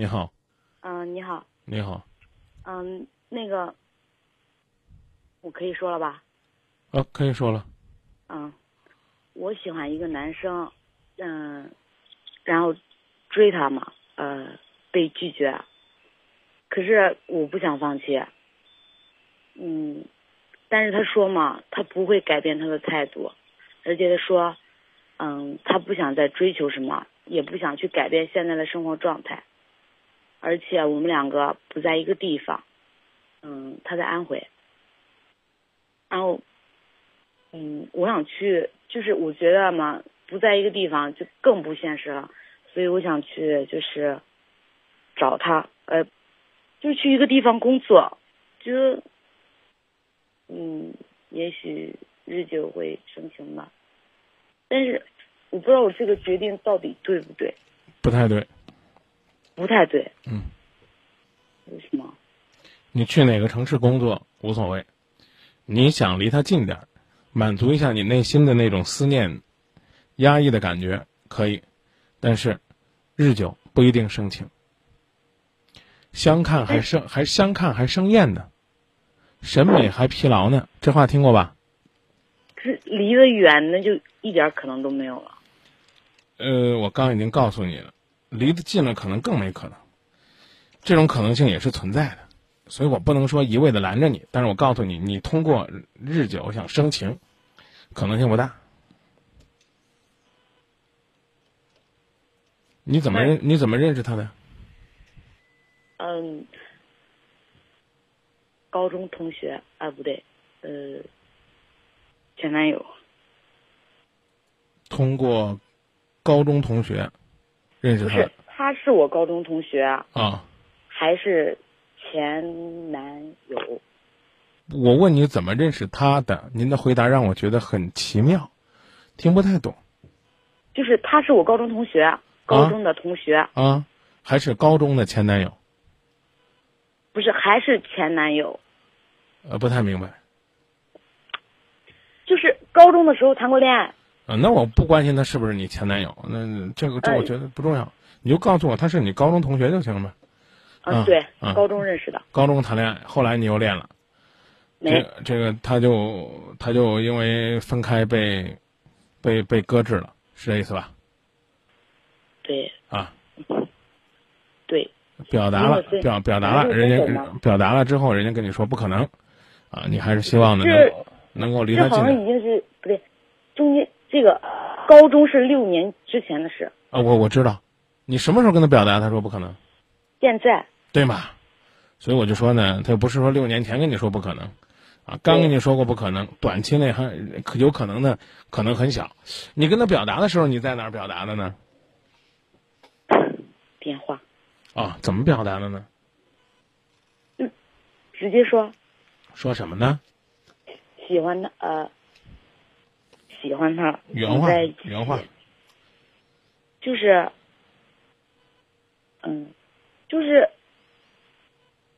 你好，嗯，你好，你好，嗯，那个，我可以说了吧？啊，可以说了。嗯，我喜欢一个男生，嗯，然后追他嘛，呃，被拒绝，可是我不想放弃，嗯，但是他说嘛，他不会改变他的态度，而且他说，嗯，他不想再追求什么，也不想去改变现在的生活状态，而且我们两个不在一个地方，嗯，他在安徽，然后。嗯，我想去，就是我觉得嘛，不在一个地方就更不现实了，所以我想去，就是找他，呃，就是去一个地方工作，就嗯，也许日久会生情吧，但是我不知道我这个决定到底对不对，不太对，不太对，嗯，为什么？你去哪个城市工作无所谓，你想离他近点儿。满足一下你内心的那种思念、压抑的感觉可以，但是日久不一定生情。相看还生还相看还生厌呢，审美还疲劳呢，这话听过吧？这离得远，那就一点可能都没有了。呃，我刚已经告诉你了，离得近了可能更没可能，这种可能性也是存在的。所以我不能说一味的拦着你，但是我告诉你，你通过日久想生情，可能性不大。你怎么认？你怎么认识他的？嗯，高中同学啊，不对，呃，前男友。通过高中同学认识他？是，他是我高中同学啊，还是？前男友，我问你怎么认识他的？您的回答让我觉得很奇妙，听不太懂。就是他是我高中同学，高中的同学啊，还是高中的前男友？不是，还是前男友。呃，不太明白。就是高中的时候谈过恋爱。啊，那我不关心他是不是你前男友，那这个这我觉得不重要，你就告诉我他是你高中同学就行了。呗。啊，对，高中认识的。高中谈恋爱，后来你又恋了。没。这个他就他就因为分开被，被被搁置了，是这意思吧？对。啊。对。表达了，表表达了，人家表达了之后，人家跟你说不可能，啊，你还是希望能能够离他近。这好像已经是不对，中间这个高中是六年之前的事。啊，我我知道，你什么时候跟他表达？他说不可能。现在。对嘛，所以我就说呢，他又不是说六年前跟你说不可能，啊，刚跟你说过不可能，短期内还可有可能的，可能很小。你跟他表达的时候，你在哪儿表达的呢？电话。啊，怎么表达的呢？嗯，直接说。说什么呢？喜欢他，呃，喜欢他。原话。原话。就是，嗯，就是。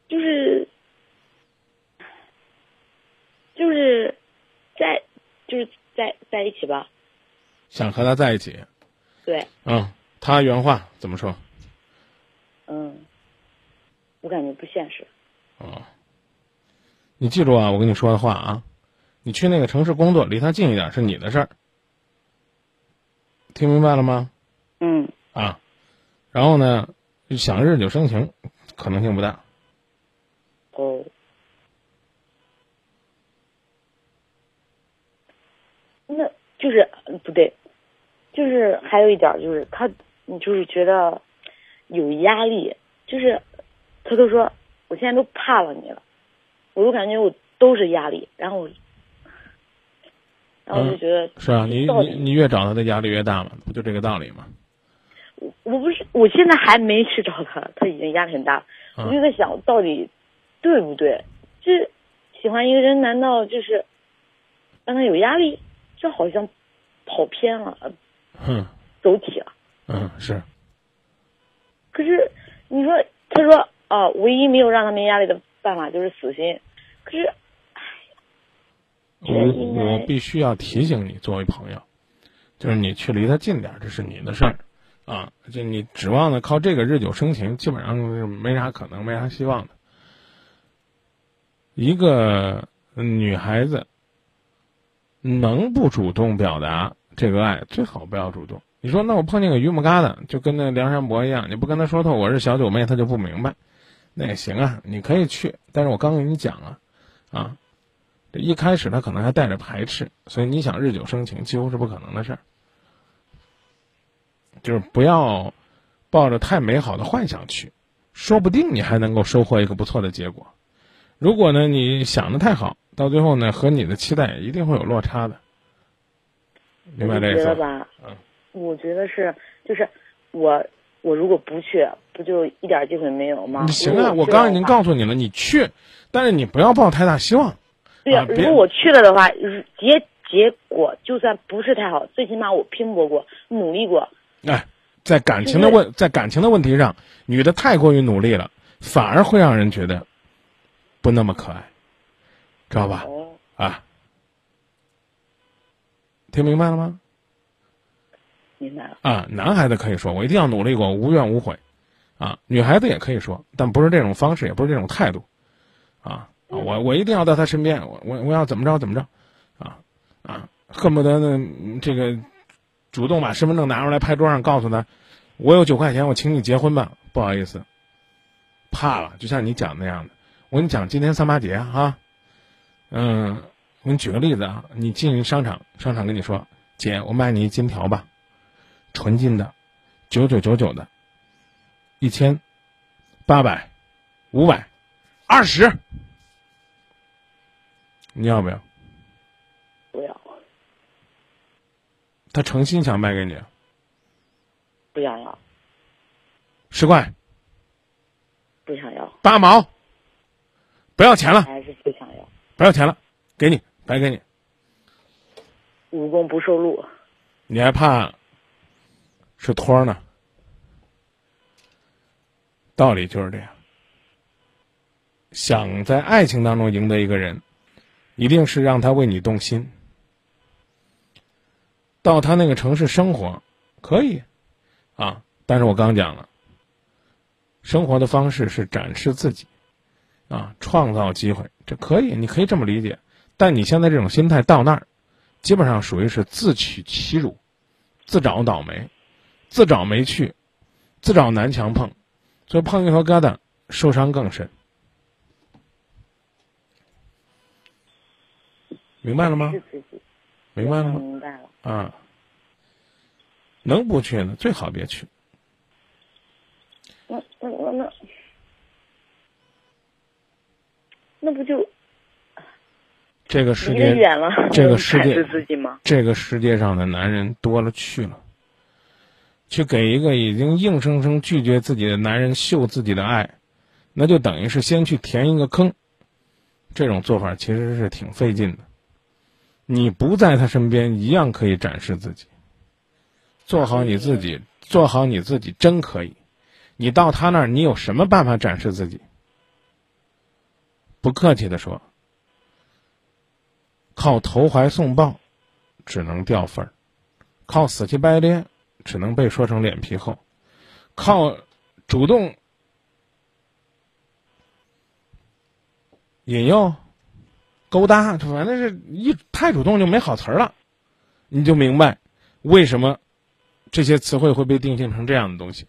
就是，就是在，就是在在一起吧。想和他在一起。对。嗯，他原话怎么说？嗯，我感觉不现实。哦。你记住啊，我跟你说的话啊，你去那个城市工作，离他近一点是你的事儿。听明白了吗？嗯。啊，然后呢，想日久生情，可能性不大。哦，那就是不对，就是还有一点就是他，你就是觉得有压力，就是他都说我现在都怕了你了，我都感觉我都是压力，然后，然后我就觉得是啊，你你你越找他的压力越大嘛，不就这个道理吗？我我不是，我现在还没去找他，他已经压力很大，我就在想到底对不对。这喜欢一个人，难道就是让他有压力？这好像跑偏了，嗯，走体了。嗯，是。可是你说，他说啊，唯一没有让他没压力的办法就是死心。我我必须要提醒你，作为朋友，就是你去离他近点，这是你的事儿啊，就你指望的靠这个日久生情，基本上是没啥可能，没啥希望的。一个女孩子能不主动表达这个爱，最好不要主动。你说，那我碰见个榆木疙瘩，就跟那梁山伯一样，你不跟他说透我是小九妹，他就不明白。那也行啊，你可以去，但是我刚跟你讲了，啊，这一开始他可能还带着排斥，所以你想日久生情，几乎是不可能的事儿。就是不要抱着太美好的幻想去，说不定你还能够收获一个不错的结果。如果呢，你想的太好，到最后呢，和你的期待一定会有落差的。明白这意思吧？嗯，我觉得是，就是我我如果不去，不就一点机会没有吗？行啊，我刚刚已经告诉你了，你去，但是你不要抱太大希望。对呀，如果我去了的话，结结果就算不是太好，最起码我拼搏过，努力过。哎，在感情的问，在感情的问题上，女的太过于努力了，反而会让人觉得不那么可爱，知道吧？啊，听明白了吗？明白了。啊，男孩子可以说我一定要努力过，无怨无悔，啊，女孩子也可以说，但不是这种方式，也不是这种态度，啊，我我一定要在他身边，我我我要怎么着怎么着，啊啊，恨不得呢这个。主动把身份证拿出来，拍桌上，告诉他：“我有九块钱，我请你结婚吧。”不好意思，怕了。就像你讲那样的，我跟你讲，今天三八节啊，嗯，我给你举个例子啊，你进商场，商场跟你说：“姐，我卖你一金条吧，纯金的，九九九九的，一千，八百，五百，二十，你要不要？”不要他诚心想卖给你，不想要。十块，不想要。八毛，不要钱了。还是不想要。不要钱了，给你，白给你。无功不受禄。你还怕是托呢？道理就是这样。想在爱情当中赢得一个人，一定是让他为你动心。到他那个城市生活，可以，啊！但是我刚讲了，生活的方式是展示自己，啊，创造机会，这可以，你可以这么理解。但你现在这种心态到那儿，基本上属于是自取其辱，自找倒霉，自找没趣，自找南墙碰，所以碰一头疙瘩，受伤更深。明白了吗？明白了吗？明白了。啊，能不去呢？最好别去。那那那那，那不就这个世界远了？这个世界？这个世界上的男人多了去了，去给一个已经硬生生拒绝自己的男人秀自己的爱，那就等于是先去填一个坑。这种做法其实是挺费劲的。你不在他身边，一样可以展示自己。做好你自己，做好你自己，真可以。你到他那儿，你有什么办法展示自己？不客气的说，靠投怀送抱，只能掉份儿；靠死乞白咧，只能被说成脸皮厚；靠主动引诱。勾搭，反正是一太主动就没好词儿了，你就明白为什么这些词汇会被定性成这样的东西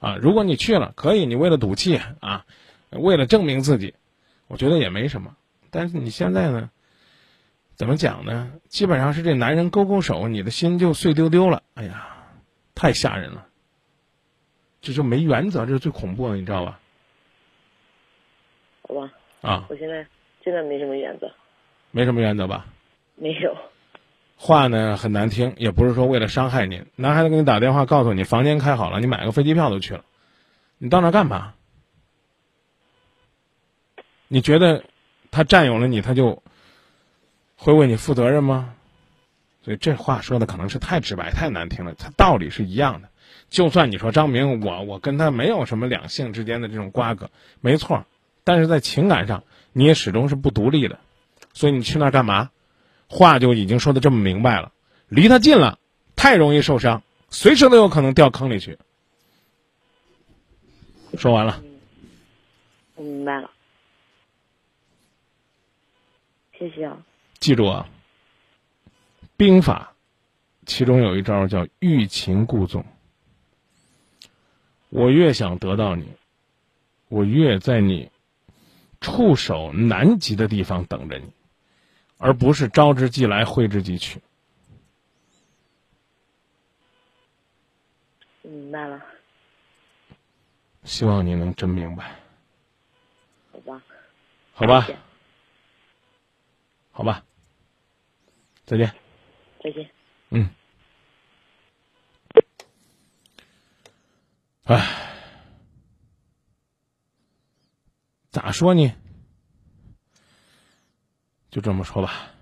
啊！如果你去了，可以，你为了赌气啊，为了证明自己，我觉得也没什么。但是你现在呢，怎么讲呢？基本上是这男人勾勾手，你的心就碎丢丢了。哎呀，太吓人了！这就没原则，这是最恐怖的，你知道吧？好吧。啊。我现在。现在没什么原则，没什么原则吧？没有。话呢很难听，也不是说为了伤害您。男孩子给你打电话，告诉你房间开好了，你买个飞机票都去了，你到那干嘛？你觉得他占有了你，他就会为你负责任吗？所以这话说的可能是太直白、太难听了。他道理是一样的。就算你说张明，我我跟他没有什么两性之间的这种瓜葛，没错，但是在情感上。你也始终是不独立的，所以你去那儿干嘛？话就已经说的这么明白了，离他近了，太容易受伤。随时都有可能掉坑里去。说完了，我明白了，谢谢啊。记住啊，兵法其中有一招叫欲擒故纵。我越想得到你，我越在你触手难及的地方等着你，而不是招之即来，挥之即去。明白了，希望你能真明白，好吧，好吧。好吧，再见。再见。嗯，唉，咋说呢？就这么说吧。